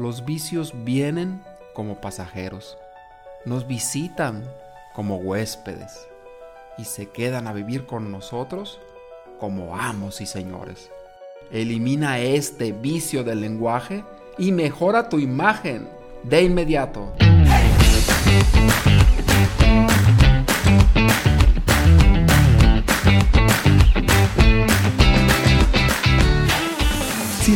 Los vicios vienen como pasajeros, nos visitan como huéspedes y se quedan a vivir con nosotros como amos y señores. Elimina este vicio del lenguaje y mejora tu imagen de inmediato.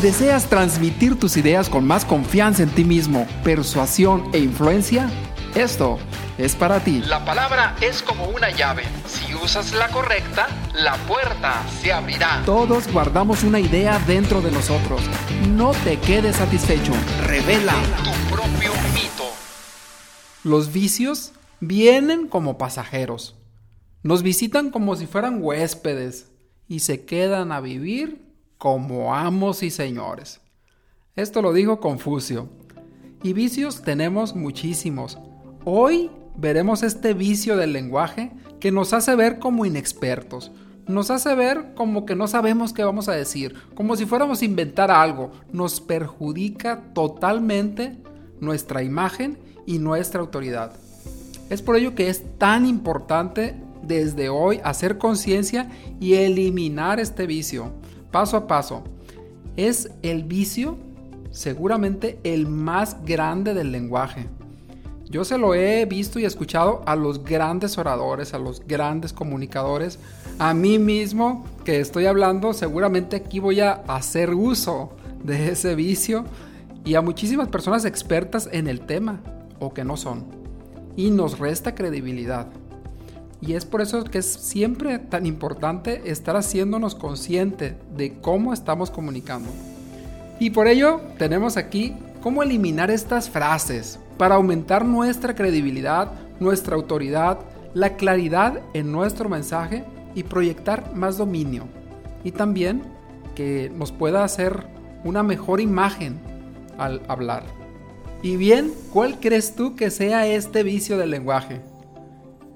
Deseas transmitir tus ideas con más confianza en ti mismo, persuasión e influencia, esto es para ti. La palabra es como una llave. Si usas la correcta, la puerta se abrirá. Todos guardamos una idea dentro de nosotros. No te quedes satisfecho. Revela tu propio mito. Los vicios vienen como pasajeros. Nos visitan como si fueran huéspedes y se quedan a vivir como amos y señores. Esto lo dijo Confucio. Y vicios tenemos muchísimos. Hoy veremos este vicio del lenguaje que nos hace ver como inexpertos. Nos hace ver como que no sabemos qué vamos a decir, como si fuéramos a inventar algo. Nos perjudica totalmente nuestra imagen y nuestra autoridad. Es por ello que es tan importante desde hoy hacer conciencia y eliminar este vicio paso a paso. Es el vicio seguramente el más grande del lenguaje. Yo se lo he visto y escuchado a los grandes oradores, a los grandes comunicadores, a mí mismo que estoy hablando, seguramente aquí voy a hacer uso de ese vicio y a muchísimas personas expertas en el tema o que no son. Y nos resta credibilidad. Y es por eso que es siempre tan importante estar haciéndonos consciente de cómo estamos comunicando. Y por ello tenemos aquí cómo eliminar estas frases para aumentar nuestra credibilidad, nuestra autoridad, la claridad en nuestro mensaje y proyectar más dominio. Y también que nos pueda hacer una mejor imagen al hablar. Y bien, ¿cuál crees tú que sea este vicio del lenguaje?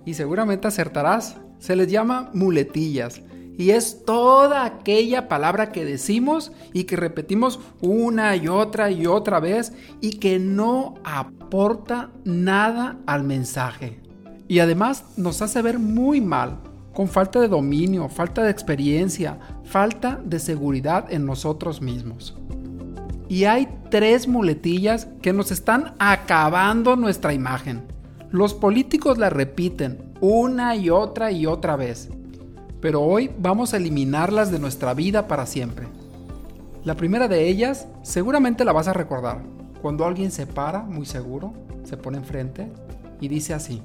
Y seguramente acertarás. Se les llama muletillas y es toda aquella palabra que decimos y que repetimos una y otra y otra vez y que no aporta nada al mensaje. Y además nos hace ver muy mal, con falta de dominio, falta de experiencia, falta de seguridad en nosotros mismos. Y hay tres muletillas que nos están acabando nuestra imagen. Los políticos la repiten una y otra y otra vez, pero hoy vamos a eliminarlas de nuestra vida para siempre. La primera de ellas seguramente la vas a recordar, cuando alguien se para, muy seguro, se pone enfrente y dice así.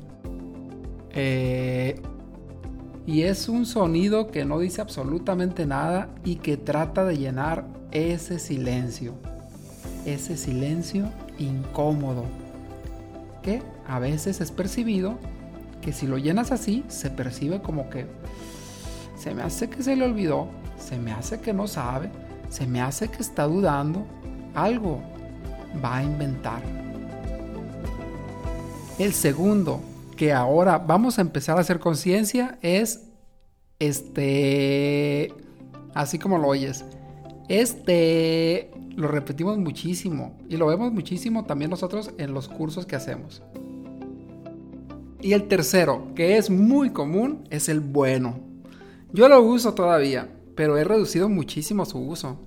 Eh, y es un sonido que no dice absolutamente nada y que trata de llenar ese silencio, ese silencio incómodo que a veces es percibido que si lo llenas así, se percibe como que se me hace que se le olvidó, se me hace que no sabe, se me hace que está dudando, algo va a inventar. El segundo, que ahora vamos a empezar a hacer conciencia, es este, así como lo oyes, este lo repetimos muchísimo y lo vemos muchísimo también nosotros en los cursos que hacemos. Y el tercero, que es muy común, es el bueno. Yo lo uso todavía, pero he reducido muchísimo su uso.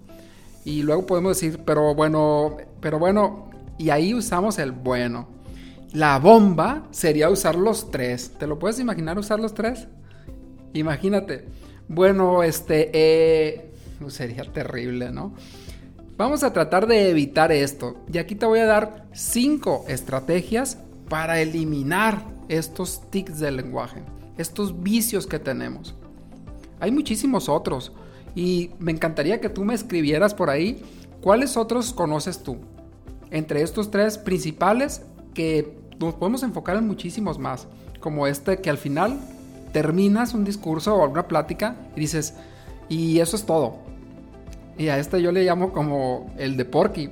Y luego podemos decir, pero bueno, pero bueno, y ahí usamos el bueno. La bomba sería usar los tres. ¿Te lo puedes imaginar usar los tres? Imagínate. Bueno, este, eh, sería terrible, ¿no? Vamos a tratar de evitar esto. Y aquí te voy a dar cinco estrategias para eliminar estos tics del lenguaje, estos vicios que tenemos. Hay muchísimos otros y me encantaría que tú me escribieras por ahí cuáles otros conoces tú. Entre estos tres principales que nos podemos enfocar en muchísimos más, como este que al final terminas un discurso o una plática y dices, y eso es todo, y a este yo le llamo como el de Porky.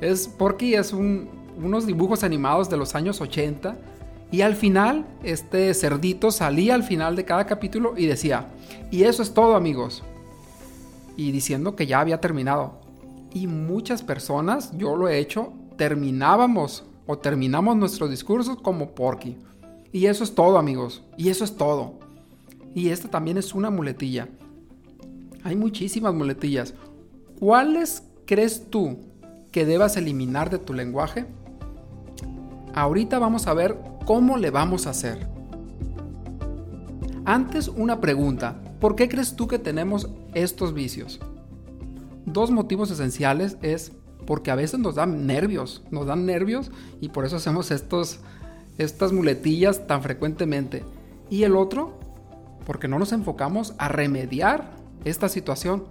Es, Porky es unos dibujos animados de los años 80. Y al final, este cerdito salía al final de cada capítulo y decía, y eso es todo amigos. Y diciendo que ya había terminado. Y muchas personas, yo lo he hecho, terminábamos o terminamos nuestros discursos como Porky. Y eso es todo, amigos. Y eso es todo. Y esta también es una muletilla. Hay muchísimas muletillas. ¿Cuáles crees tú que debas eliminar de tu lenguaje? Ahorita vamos a ver cómo le vamos a hacer. Antes una pregunta. ¿Por qué crees tú que tenemos estos vicios? Dos motivos esenciales es porque a veces nos dan nervios, nos dan nervios y por eso hacemos estos, estas muletillas tan frecuentemente. Y el otro, porque no nos enfocamos a remediar esta situación.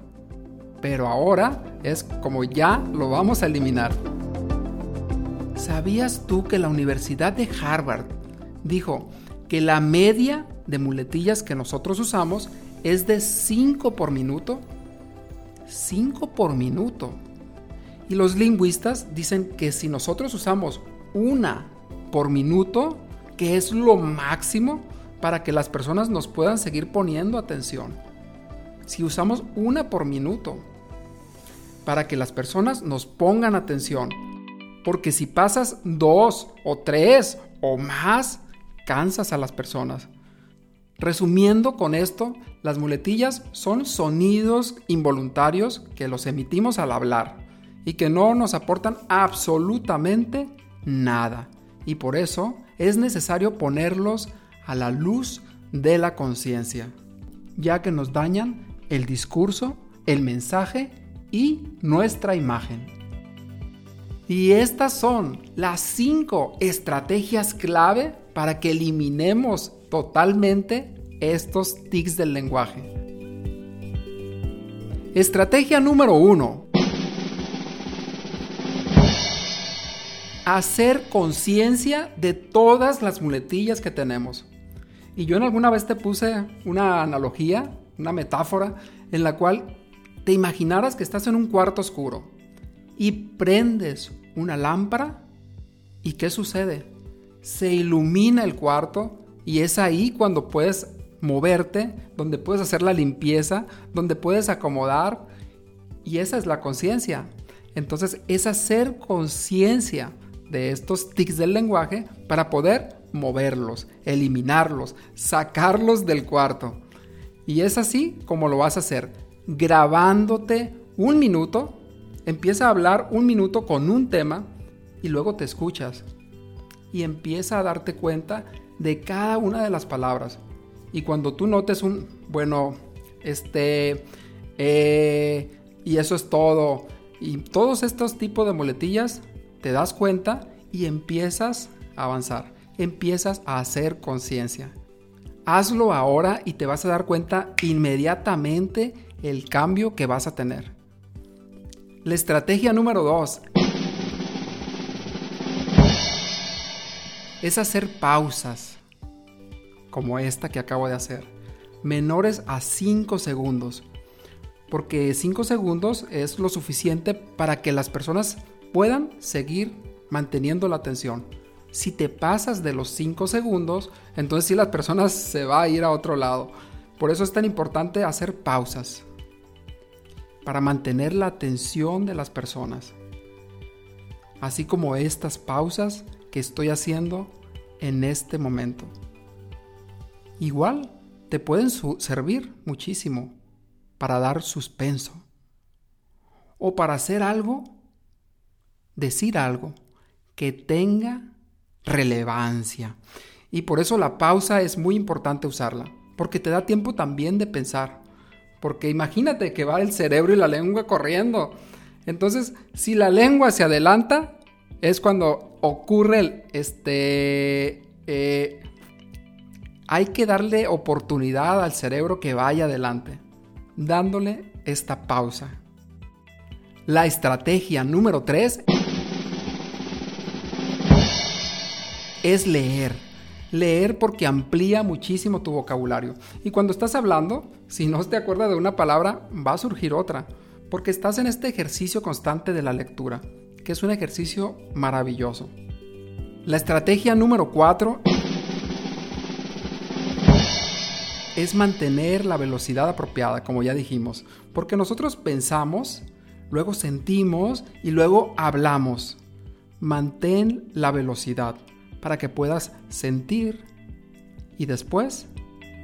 Pero ahora es como ya lo vamos a eliminar. ¿Sabías tú que la Universidad de Harvard dijo que la media de muletillas que nosotros usamos es de 5 por minuto? 5 por minuto. Y los lingüistas dicen que si nosotros usamos una por minuto, que es lo máximo para que las personas nos puedan seguir poniendo atención. Si usamos una por minuto, para que las personas nos pongan atención. Porque si pasas dos o tres o más, cansas a las personas. Resumiendo con esto, las muletillas son sonidos involuntarios que los emitimos al hablar y que no nos aportan absolutamente nada. Y por eso es necesario ponerlos a la luz de la conciencia, ya que nos dañan el discurso, el mensaje y nuestra imagen. Y estas son las cinco estrategias clave para que eliminemos totalmente estos tics del lenguaje. Estrategia número uno. hacer conciencia de todas las muletillas que tenemos. Y yo en alguna vez te puse una analogía, una metáfora, en la cual te imaginaras que estás en un cuarto oscuro y prendes una lámpara y ¿qué sucede? Se ilumina el cuarto y es ahí cuando puedes moverte, donde puedes hacer la limpieza, donde puedes acomodar y esa es la conciencia. Entonces es hacer conciencia de estos tics del lenguaje para poder moverlos, eliminarlos, sacarlos del cuarto. Y es así como lo vas a hacer, grabándote un minuto, empieza a hablar un minuto con un tema y luego te escuchas y empieza a darte cuenta de cada una de las palabras. Y cuando tú notes un, bueno, este, eh, y eso es todo, y todos estos tipos de muletillas, te das cuenta y empiezas a avanzar, empiezas a hacer conciencia. Hazlo ahora y te vas a dar cuenta inmediatamente el cambio que vas a tener. La estrategia número 2 es hacer pausas, como esta que acabo de hacer, menores a 5 segundos, porque 5 segundos es lo suficiente para que las personas puedan seguir manteniendo la atención. Si te pasas de los 5 segundos, entonces sí las personas se va a ir a otro lado. Por eso es tan importante hacer pausas para mantener la atención de las personas. Así como estas pausas que estoy haciendo en este momento. Igual te pueden servir muchísimo para dar suspenso o para hacer algo decir algo que tenga relevancia. Y por eso la pausa es muy importante usarla, porque te da tiempo también de pensar. Porque imagínate que va el cerebro y la lengua corriendo. Entonces, si la lengua se adelanta, es cuando ocurre el, este, eh, hay que darle oportunidad al cerebro que vaya adelante, dándole esta pausa. La estrategia número 3 es leer. Leer porque amplía muchísimo tu vocabulario. Y cuando estás hablando, si no te acuerdas de una palabra, va a surgir otra. Porque estás en este ejercicio constante de la lectura, que es un ejercicio maravilloso. La estrategia número 4 es mantener la velocidad apropiada, como ya dijimos. Porque nosotros pensamos, luego sentimos y luego hablamos. mantén la velocidad para que puedas sentir y después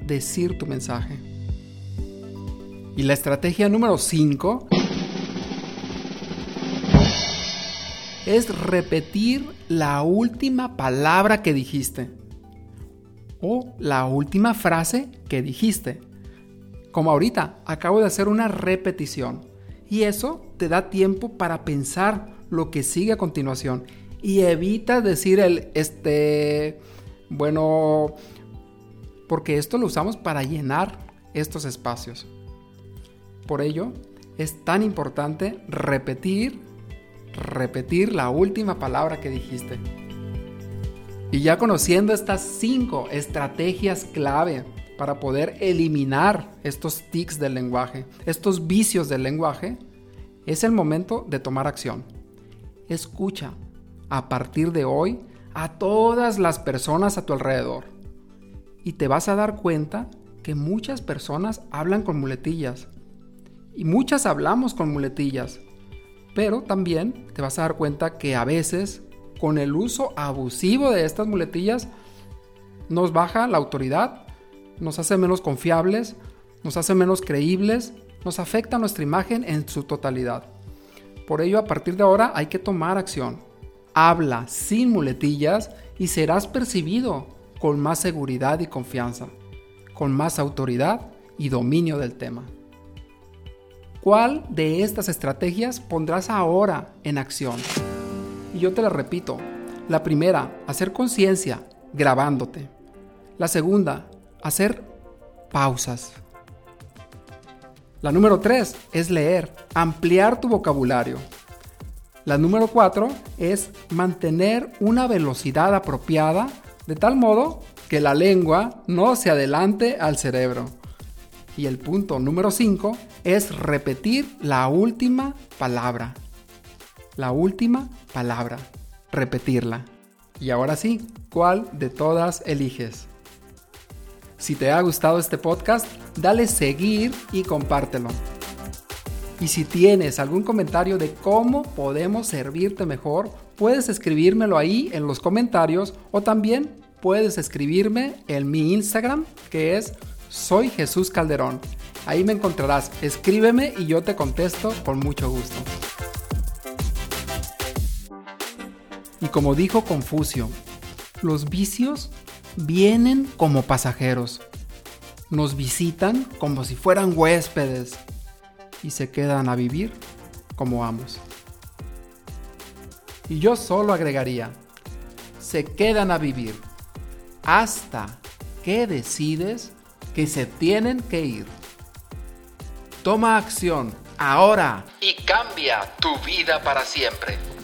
decir tu mensaje. Y la estrategia número 5 es repetir la última palabra que dijiste o la última frase que dijiste. Como ahorita, acabo de hacer una repetición y eso te da tiempo para pensar lo que sigue a continuación y evita decir el este bueno porque esto lo usamos para llenar estos espacios. Por ello, es tan importante repetir, repetir la última palabra que dijiste. Y ya conociendo estas cinco estrategias clave para poder eliminar estos tics del lenguaje, estos vicios del lenguaje, es el momento de tomar acción. Escucha a partir de hoy a todas las personas a tu alrededor y te vas a dar cuenta que muchas personas hablan con muletillas. Y muchas hablamos con muletillas. Pero también te vas a dar cuenta que a veces, con el uso abusivo de estas muletillas, nos baja la autoridad, nos hace menos confiables, nos hace menos creíbles, nos afecta nuestra imagen en su totalidad. Por ello, a partir de ahora hay que tomar acción. Habla sin muletillas y serás percibido con más seguridad y confianza, con más autoridad y dominio del tema. ¿Cuál de estas estrategias pondrás ahora en acción? Y yo te la repito. La primera, hacer conciencia, grabándote. La segunda, hacer pausas. La número tres es leer, ampliar tu vocabulario. La número cuatro es mantener una velocidad apropiada de tal modo que la lengua no se adelante al cerebro. Y el punto número 5 es repetir la última palabra. La última palabra. Repetirla. Y ahora sí, ¿cuál de todas eliges? Si te ha gustado este podcast, dale seguir y compártelo. Y si tienes algún comentario de cómo podemos servirte mejor, puedes escribírmelo ahí en los comentarios o también puedes escribirme en mi Instagram que es soy Jesús Calderón. Ahí me encontrarás, escríbeme y yo te contesto con mucho gusto. Y como dijo Confucio, los vicios vienen como pasajeros, nos visitan como si fueran huéspedes y se quedan a vivir como amos. Y yo solo agregaría, se quedan a vivir hasta que decides que se tienen que ir. Toma acción ahora y cambia tu vida para siempre.